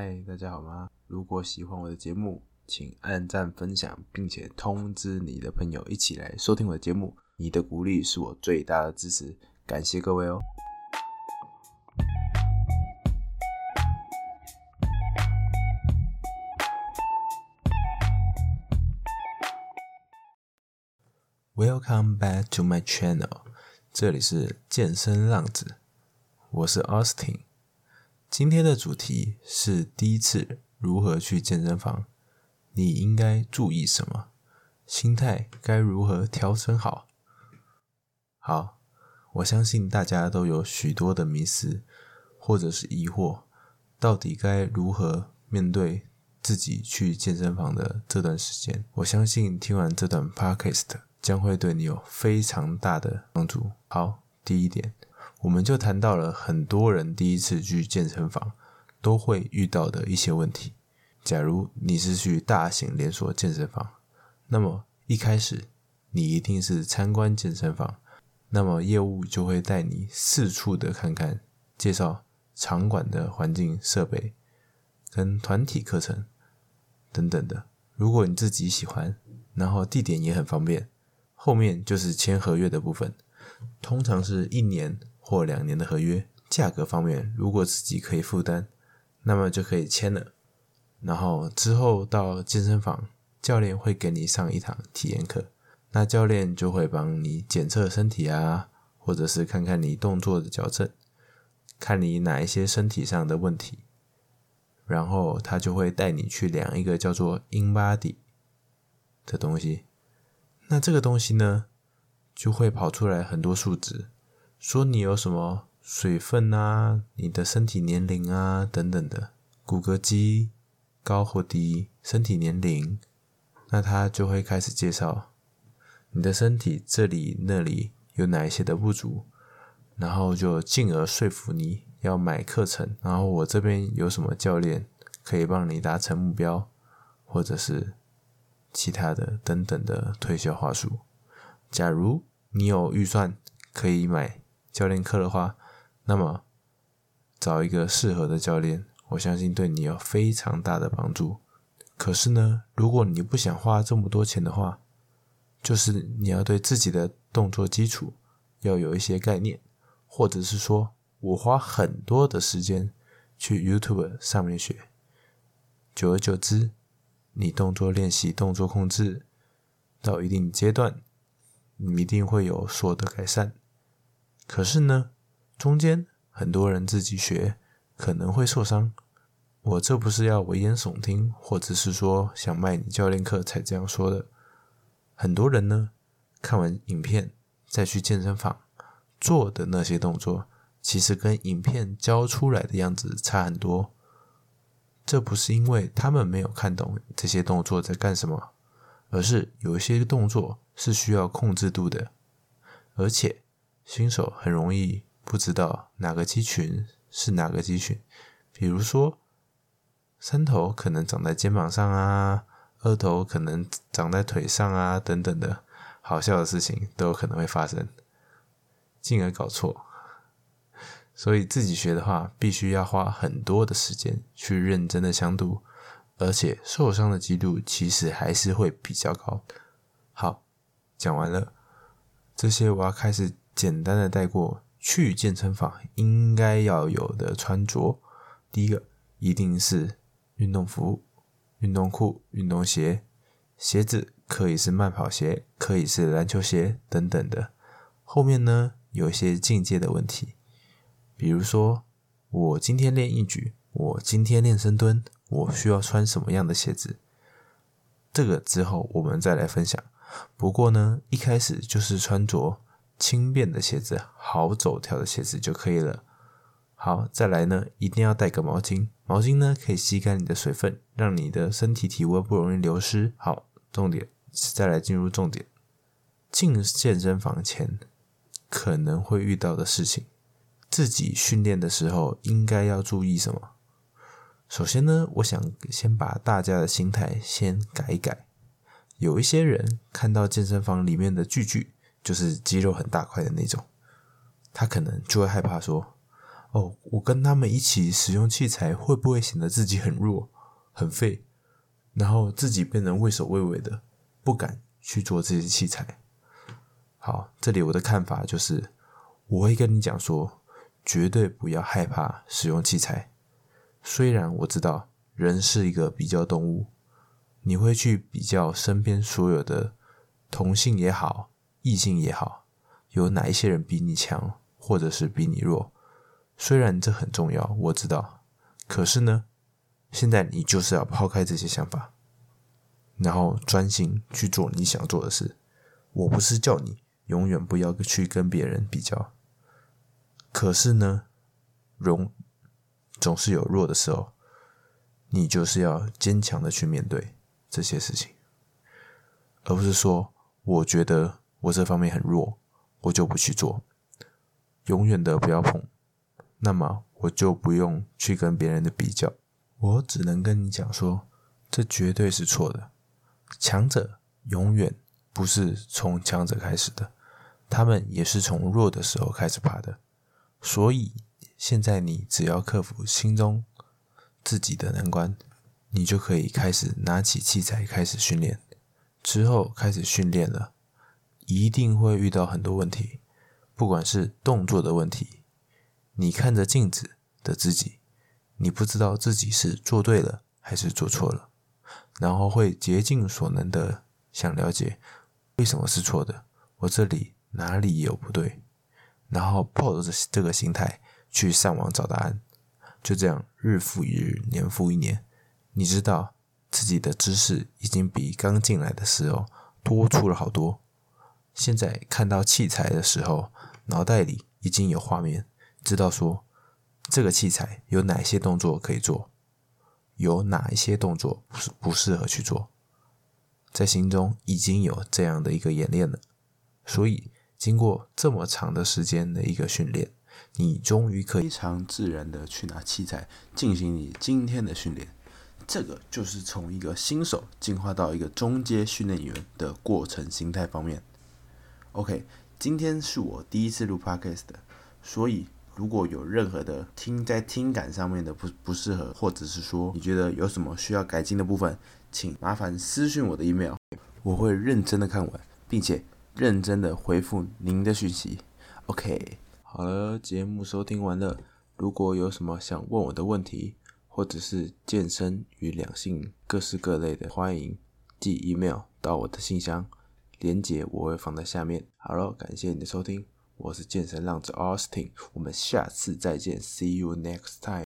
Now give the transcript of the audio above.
嗨，大家好吗？如果喜欢我的节目，请按赞、分享，并且通知你的朋友一起来收听我的节目。你的鼓励是我最大的支持，感谢各位哦。Welcome back to my channel，这里是健身浪子，我是 Austin。今天的主题是第一次如何去健身房，你应该注意什么？心态该如何调整好？好，我相信大家都有许多的迷思或者是疑惑，到底该如何面对自己去健身房的这段时间？我相信听完这段 podcast 将会对你有非常大的帮助。好，第一点。我们就谈到了很多人第一次去健身房都会遇到的一些问题。假如你是去大型连锁健身房，那么一开始你一定是参观健身房，那么业务就会带你四处的看看，介绍场馆的环境设备跟团体课程等等的。如果你自己喜欢，然后地点也很方便，后面就是签合约的部分，通常是一年。或两年的合约，价格方面，如果自己可以负担，那么就可以签了。然后之后到健身房，教练会给你上一堂体验课，那教练就会帮你检测身体啊，或者是看看你动作的矫正，看你哪一些身体上的问题，然后他就会带你去量一个叫做 In Body 的东西。那这个东西呢，就会跑出来很多数值。说你有什么水分啊，你的身体年龄啊等等的，骨骼肌高或低，身体年龄，那他就会开始介绍你的身体这里那里有哪一些的不足，然后就进而说服你要买课程，然后我这边有什么教练可以帮你达成目标，或者是其他的等等的推销话术。假如你有预算可以买。教练课的话，那么找一个适合的教练，我相信对你有非常大的帮助。可是呢，如果你不想花这么多钱的话，就是你要对自己的动作基础要有一些概念，或者是说我花很多的时间去 YouTube 上面学，久而久之，你动作练习、动作控制到一定阶段，你一定会有所的改善。可是呢，中间很多人自己学可能会受伤。我这不是要危言耸听，或者是说想卖你教练课才这样说的。很多人呢，看完影片再去健身房做的那些动作，其实跟影片教出来的样子差很多。这不是因为他们没有看懂这些动作在干什么，而是有一些动作是需要控制度的，而且。新手很容易不知道哪个肌群是哪个肌群，比如说三头可能长在肩膀上啊，二头可能长在腿上啊，等等的好笑的事情都有可能会发生，进而搞错。所以自己学的话，必须要花很多的时间去认真的相度，而且受伤的几率其实还是会比较高。好，讲完了这些，我要开始。简单的带过去健身房应该要有的穿着，第一个一定是运动服、运动裤、运动鞋，鞋子可以是慢跑鞋，可以是篮球鞋等等的。后面呢有一些进阶的问题，比如说我今天练硬举，我今天练深蹲，我需要穿什么样的鞋子？这个之后我们再来分享。不过呢，一开始就是穿着。轻便的鞋子，好走跳的鞋子就可以了。好，再来呢，一定要带个毛巾。毛巾呢，可以吸干你的水分，让你的身体体温不容易流失。好，重点，再来进入重点。进健身房前可能会遇到的事情，自己训练的时候应该要注意什么？首先呢，我想先把大家的心态先改一改。有一些人看到健身房里面的巨巨。就是肌肉很大块的那种，他可能就会害怕说：“哦，我跟他们一起使用器材，会不会显得自己很弱、很废，然后自己变得畏首畏尾的，不敢去做这些器材？好，这里我的看法就是，我会跟你讲说，绝对不要害怕使用器材。虽然我知道人是一个比较动物，你会去比较身边所有的同性也好、异性也好，有哪一些人比你强，或者是比你弱。虽然这很重要，我知道，可是呢，现在你就是要抛开这些想法，然后专心去做你想做的事。我不是叫你永远不要去跟别人比较，可是呢，容总是有弱的时候，你就是要坚强的去面对这些事情，而不是说我觉得我这方面很弱，我就不去做，永远的不要碰。那么我就不用去跟别人的比较，我只能跟你讲说，这绝对是错的。强者永远不是从强者开始的，他们也是从弱的时候开始爬的。所以现在你只要克服心中自己的难关，你就可以开始拿起器材开始训练。之后开始训练了，一定会遇到很多问题，不管是动作的问题。你看着镜子的自己，你不知道自己是做对了还是做错了，然后会竭尽所能的想了解为什么是错的，我这里哪里有不对，然后抱着这个心态去上网找答案，就这样日复一日，年复一年，你知道自己的知识已经比刚进来的时候多出了好多，现在看到器材的时候，脑袋里已经有画面。知道说这个器材有哪些动作可以做，有哪一些动作不是不适合去做，在心中已经有这样的一个演练了。所以经过这么长的时间的一个训练，你终于可以非常自然的去拿器材进行你今天的训练。这个就是从一个新手进化到一个中阶训练员的过程心态方面。OK，今天是我第一次录 Podcast，所以。如果有任何的听在听感上面的不不适合，或者是说你觉得有什么需要改进的部分，请麻烦私信我的 email，我会认真的看完，并且认真的回复您的讯息。OK，好了，节目收听完了。如果有什么想问我的问题，或者是健身与两性各式各类的，欢迎寄 email 到我的信箱，连接我会放在下面。好了，感谢你的收听。我是健身浪子 Austin，我们下次再见，See you next time。